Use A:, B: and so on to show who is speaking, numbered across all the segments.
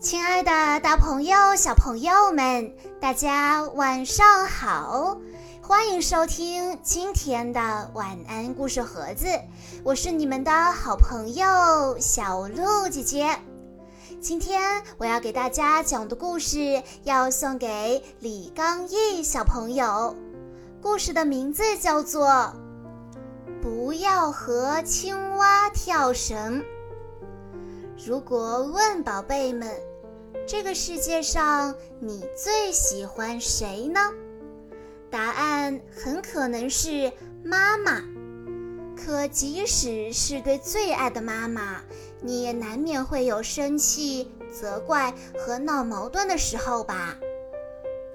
A: 亲爱的，大朋友、小朋友们，大家晚上好！欢迎收听今天的晚安故事盒子，我是你们的好朋友小鹿姐姐。今天我要给大家讲的故事要送给李刚毅小朋友，故事的名字叫做《不要和青蛙跳绳》。如果问宝贝们，这个世界上你最喜欢谁呢？答案很可能是妈妈。可即使是对最爱的妈妈，你也难免会有生气、责怪和闹矛盾的时候吧？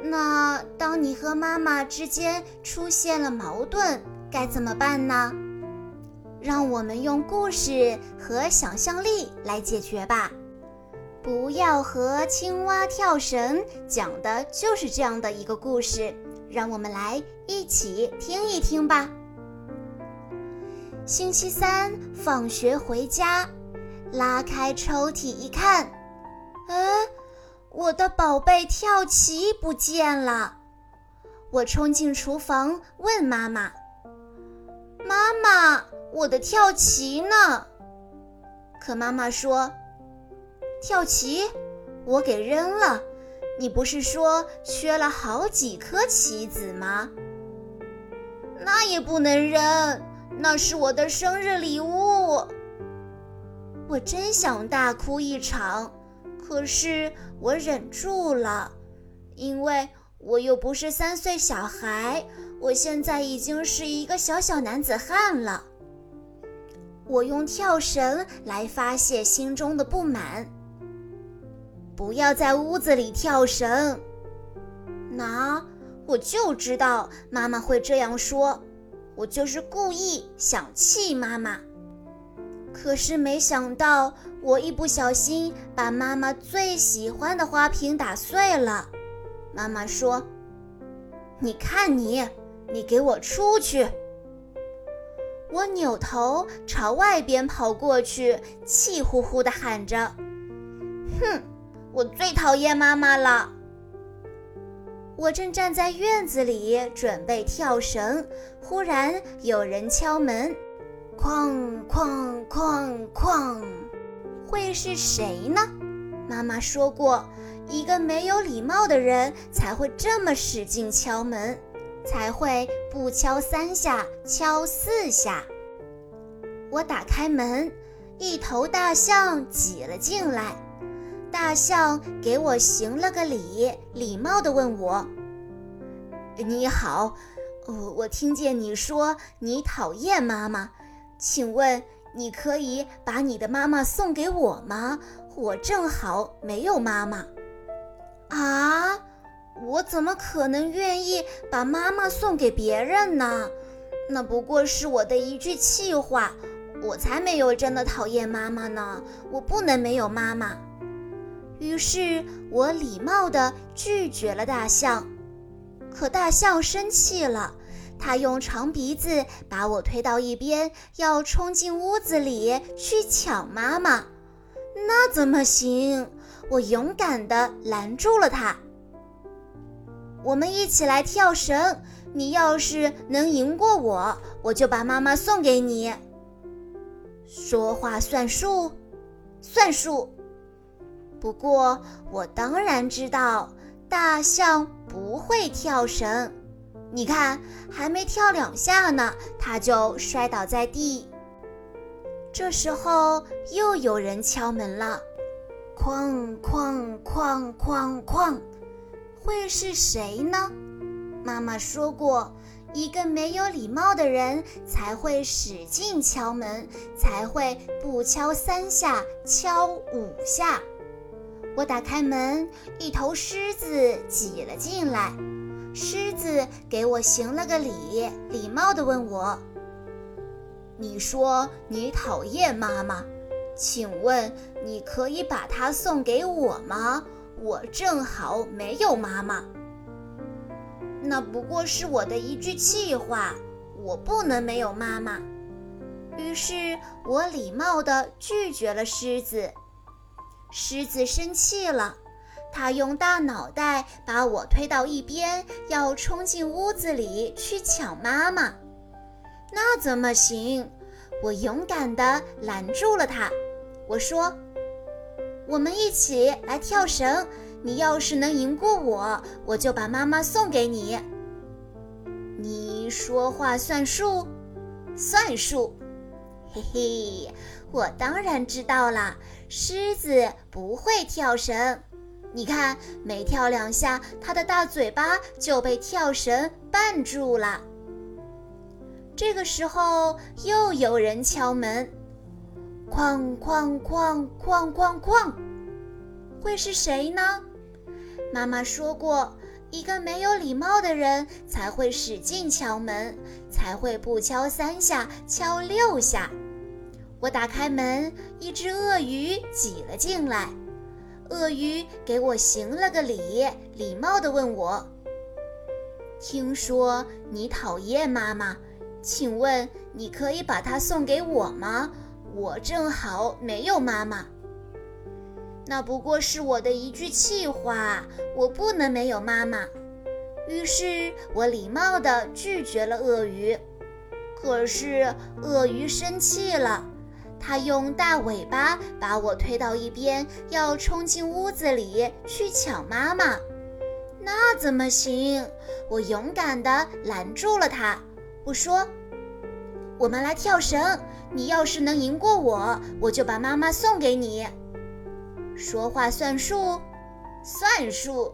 A: 那当你和妈妈之间出现了矛盾，该怎么办呢？让我们用故事和想象力来解决吧。不要和青蛙跳绳，讲的就是这样的一个故事，让我们来一起听一听吧。星期三放学回家，拉开抽屉一看，哎，我的宝贝跳棋不见了！我冲进厨房问妈妈：“妈妈，我的跳棋呢？”可妈妈说。跳棋，我给扔了。你不是说缺了好几颗棋子吗？那也不能扔，那是我的生日礼物。我真想大哭一场，可是我忍住了，因为我又不是三岁小孩，我现在已经是一个小小男子汉了。我用跳绳来发泄心中的不满。不要在屋子里跳绳。那我就知道妈妈会这样说，我就是故意想气妈妈。可是没想到，我一不小心把妈妈最喜欢的花瓶打碎了。妈妈说：“你看你，你给我出去！”我扭头朝外边跑过去，气呼呼地喊着：“哼！”我最讨厌妈妈了。我正站在院子里准备跳绳，忽然有人敲门，哐哐哐哐，会是谁呢？妈妈说过，一个没有礼貌的人才会这么使劲敲门，才会不敲三下敲四下。我打开门，一头大象挤了进来。大象给我行了个礼，礼貌地问我：“你好，我，我听见你说你讨厌妈妈，请问你可以把你的妈妈送给我吗？我正好没有妈妈。”啊，我怎么可能愿意把妈妈送给别人呢？那不过是我的一句气话，我才没有真的讨厌妈妈呢，我不能没有妈妈。于是我礼貌地拒绝了大象，可大象生气了，它用长鼻子把我推到一边，要冲进屋子里去抢妈妈。那怎么行？我勇敢地拦住了它。我们一起来跳绳，你要是能赢过我，我就把妈妈送给你。说话算数，算数。不过，我当然知道大象不会跳绳。你看，还没跳两下呢，它就摔倒在地。这时候又有人敲门了，哐哐哐哐哐，会是谁呢？妈妈说过，一个没有礼貌的人才会使劲敲门，才会不敲三下，敲五下。我打开门，一头狮子挤了进来。狮子给我行了个礼，礼貌地问我：“你说你讨厌妈妈，请问你可以把她送给我吗？我正好没有妈妈。”那不过是我的一句气话，我不能没有妈妈。于是我礼貌地拒绝了狮子。狮子生气了，他用大脑袋把我推到一边，要冲进屋子里去抢妈妈。那怎么行？我勇敢地拦住了他。我说：“我们一起来跳绳。你要是能赢过我，我就把妈妈送给你。”你说话算数？算数。嘿嘿，我当然知道了。狮子不会跳绳，你看，每跳两下，它的大嘴巴就被跳绳绊住了。这个时候，又有人敲门，哐哐哐哐哐哐，会是谁呢？妈妈说过，一个没有礼貌的人才会使劲敲门，才会不敲三下，敲六下。我打开门，一只鳄鱼挤了进来。鳄鱼给我行了个礼，礼貌地问我：“听说你讨厌妈妈，请问你可以把它送给我吗？我正好没有妈妈。”那不过是我的一句气话，我不能没有妈妈。于是我礼貌地拒绝了鳄鱼。可是鳄鱼生气了。他用大尾巴把我推到一边，要冲进屋子里去抢妈妈。那怎么行？我勇敢地拦住了他。我说：“我们来跳绳。你要是能赢过我，我就把妈妈送给你。”说话算数？算数。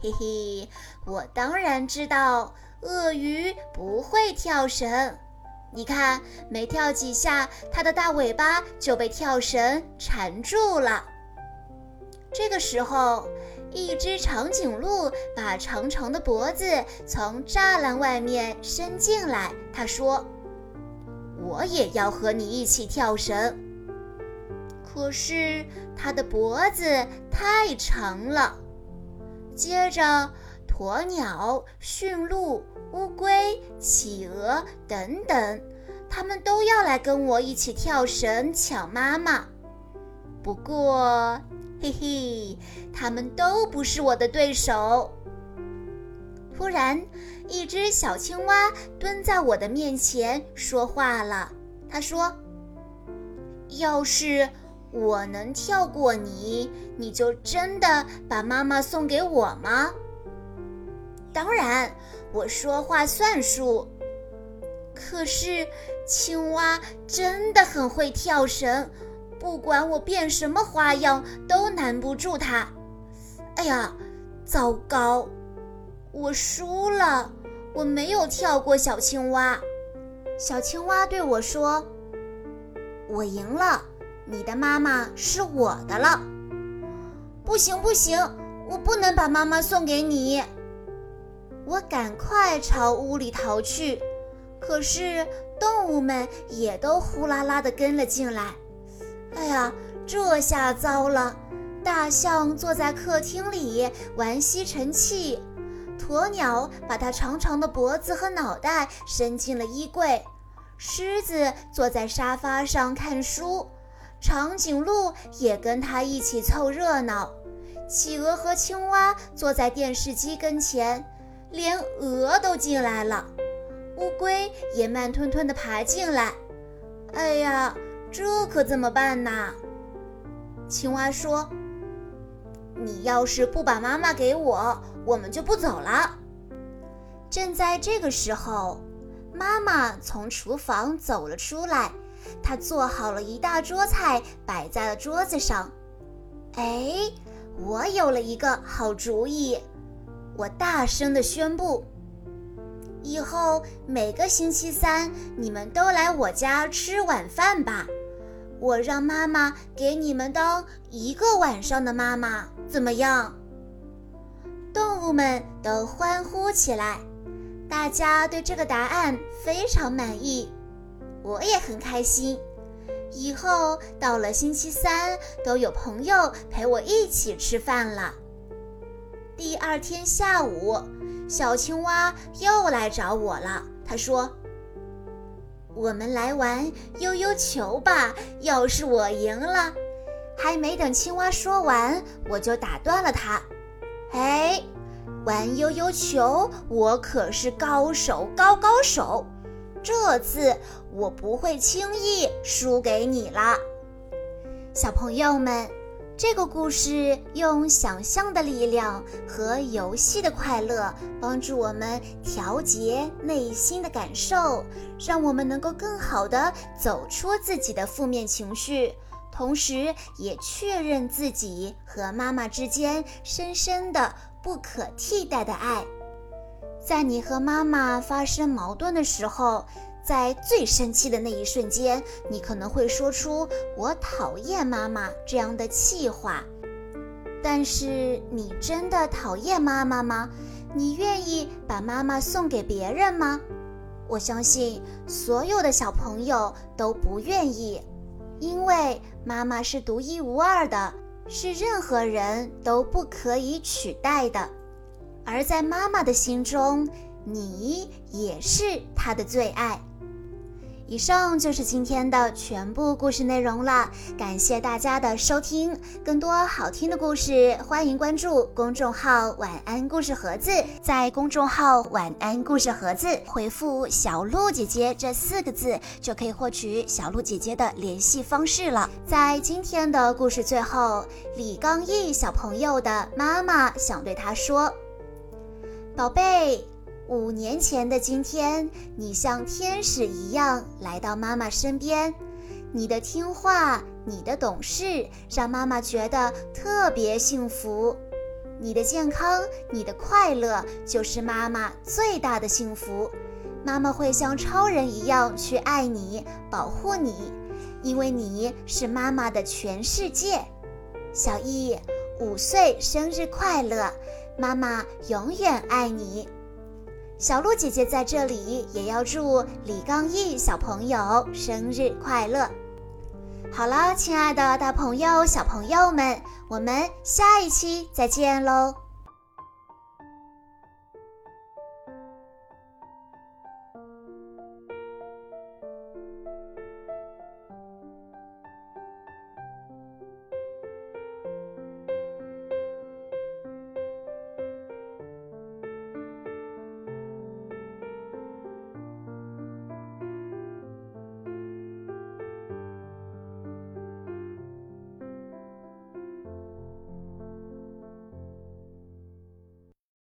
A: 嘿嘿，我当然知道，鳄鱼不会跳绳。你看，没跳几下，它的大尾巴就被跳绳缠住了。这个时候，一只长颈鹿把长长的脖子从栅栏外面伸进来。他说：“我也要和你一起跳绳。”可是它的脖子太长了。接着，鸵鸟、驯鹿。乌龟、企鹅等等，他们都要来跟我一起跳绳抢妈妈。不过，嘿嘿，他们都不是我的对手。突然，一只小青蛙蹲在我的面前说话了。他说：“要是我能跳过你，你就真的把妈妈送给我吗？”当然。我说话算数，可是青蛙真的很会跳绳，不管我变什么花样都难不住它。哎呀，糟糕，我输了，我没有跳过小青蛙。小青蛙对我说：“我赢了，你的妈妈是我的了。”不行不行，我不能把妈妈送给你。我赶快朝屋里逃去，可是动物们也都呼啦啦地跟了进来。哎呀，这下糟了！大象坐在客厅里玩吸尘器，鸵鸟把它长长的脖子和脑袋伸进了衣柜，狮子坐在沙发上看书，长颈鹿也跟它一起凑热闹，企鹅和青蛙坐在电视机跟前。连鹅都进来了，乌龟也慢吞吞地爬进来。哎呀，这可怎么办呢？青蛙说：“你要是不把妈妈给我，我们就不走了。”正在这个时候，妈妈从厨房走了出来，她做好了一大桌菜，摆在了桌子上。哎，我有了一个好主意。我大声地宣布：以后每个星期三，你们都来我家吃晚饭吧。我让妈妈给你们当一个晚上的妈妈，怎么样？动物们都欢呼起来，大家对这个答案非常满意，我也很开心。以后到了星期三，都有朋友陪我一起吃饭了。第二天下午，小青蛙又来找我了。他说：“我们来玩悠悠球吧。要是我赢了，还没等青蛙说完，我就打断了他。哎，玩悠悠球，我可是高手高高手，这次我不会轻易输给你了。小朋友们，这个故事用想象的力量和游戏的快乐，帮助我们调节内心的感受，让我们能够更好的走出自己的负面情绪，同时也确认自己和妈妈之间深深的不可替代的爱。在你和妈妈发生矛盾的时候。在最生气的那一瞬间，你可能会说出“我讨厌妈妈”这样的气话。但是，你真的讨厌妈妈吗？你愿意把妈妈送给别人吗？我相信所有的小朋友都不愿意，因为妈妈是独一无二的，是任何人都不可以取代的。而在妈妈的心中，你也是她的最爱。以上就是今天的全部故事内容了，感谢大家的收听。更多好听的故事，欢迎关注公众号“晚安故事盒子”。在公众号“晚安故事盒子”回复“小鹿姐姐”这四个字，就可以获取小鹿姐姐的联系方式了。在今天的故事最后，李刚毅小朋友的妈妈想对他说：“宝贝。”五年前的今天，你像天使一样来到妈妈身边。你的听话，你的懂事，让妈妈觉得特别幸福。你的健康，你的快乐，就是妈妈最大的幸福。妈妈会像超人一样去爱你，保护你，因为你是妈妈的全世界。小易，五岁生日快乐！妈妈永远爱你。小鹿姐姐在这里也要祝李刚毅小朋友生日快乐。好了，亲爱的大朋友、小朋友们，我们下一期再见喽。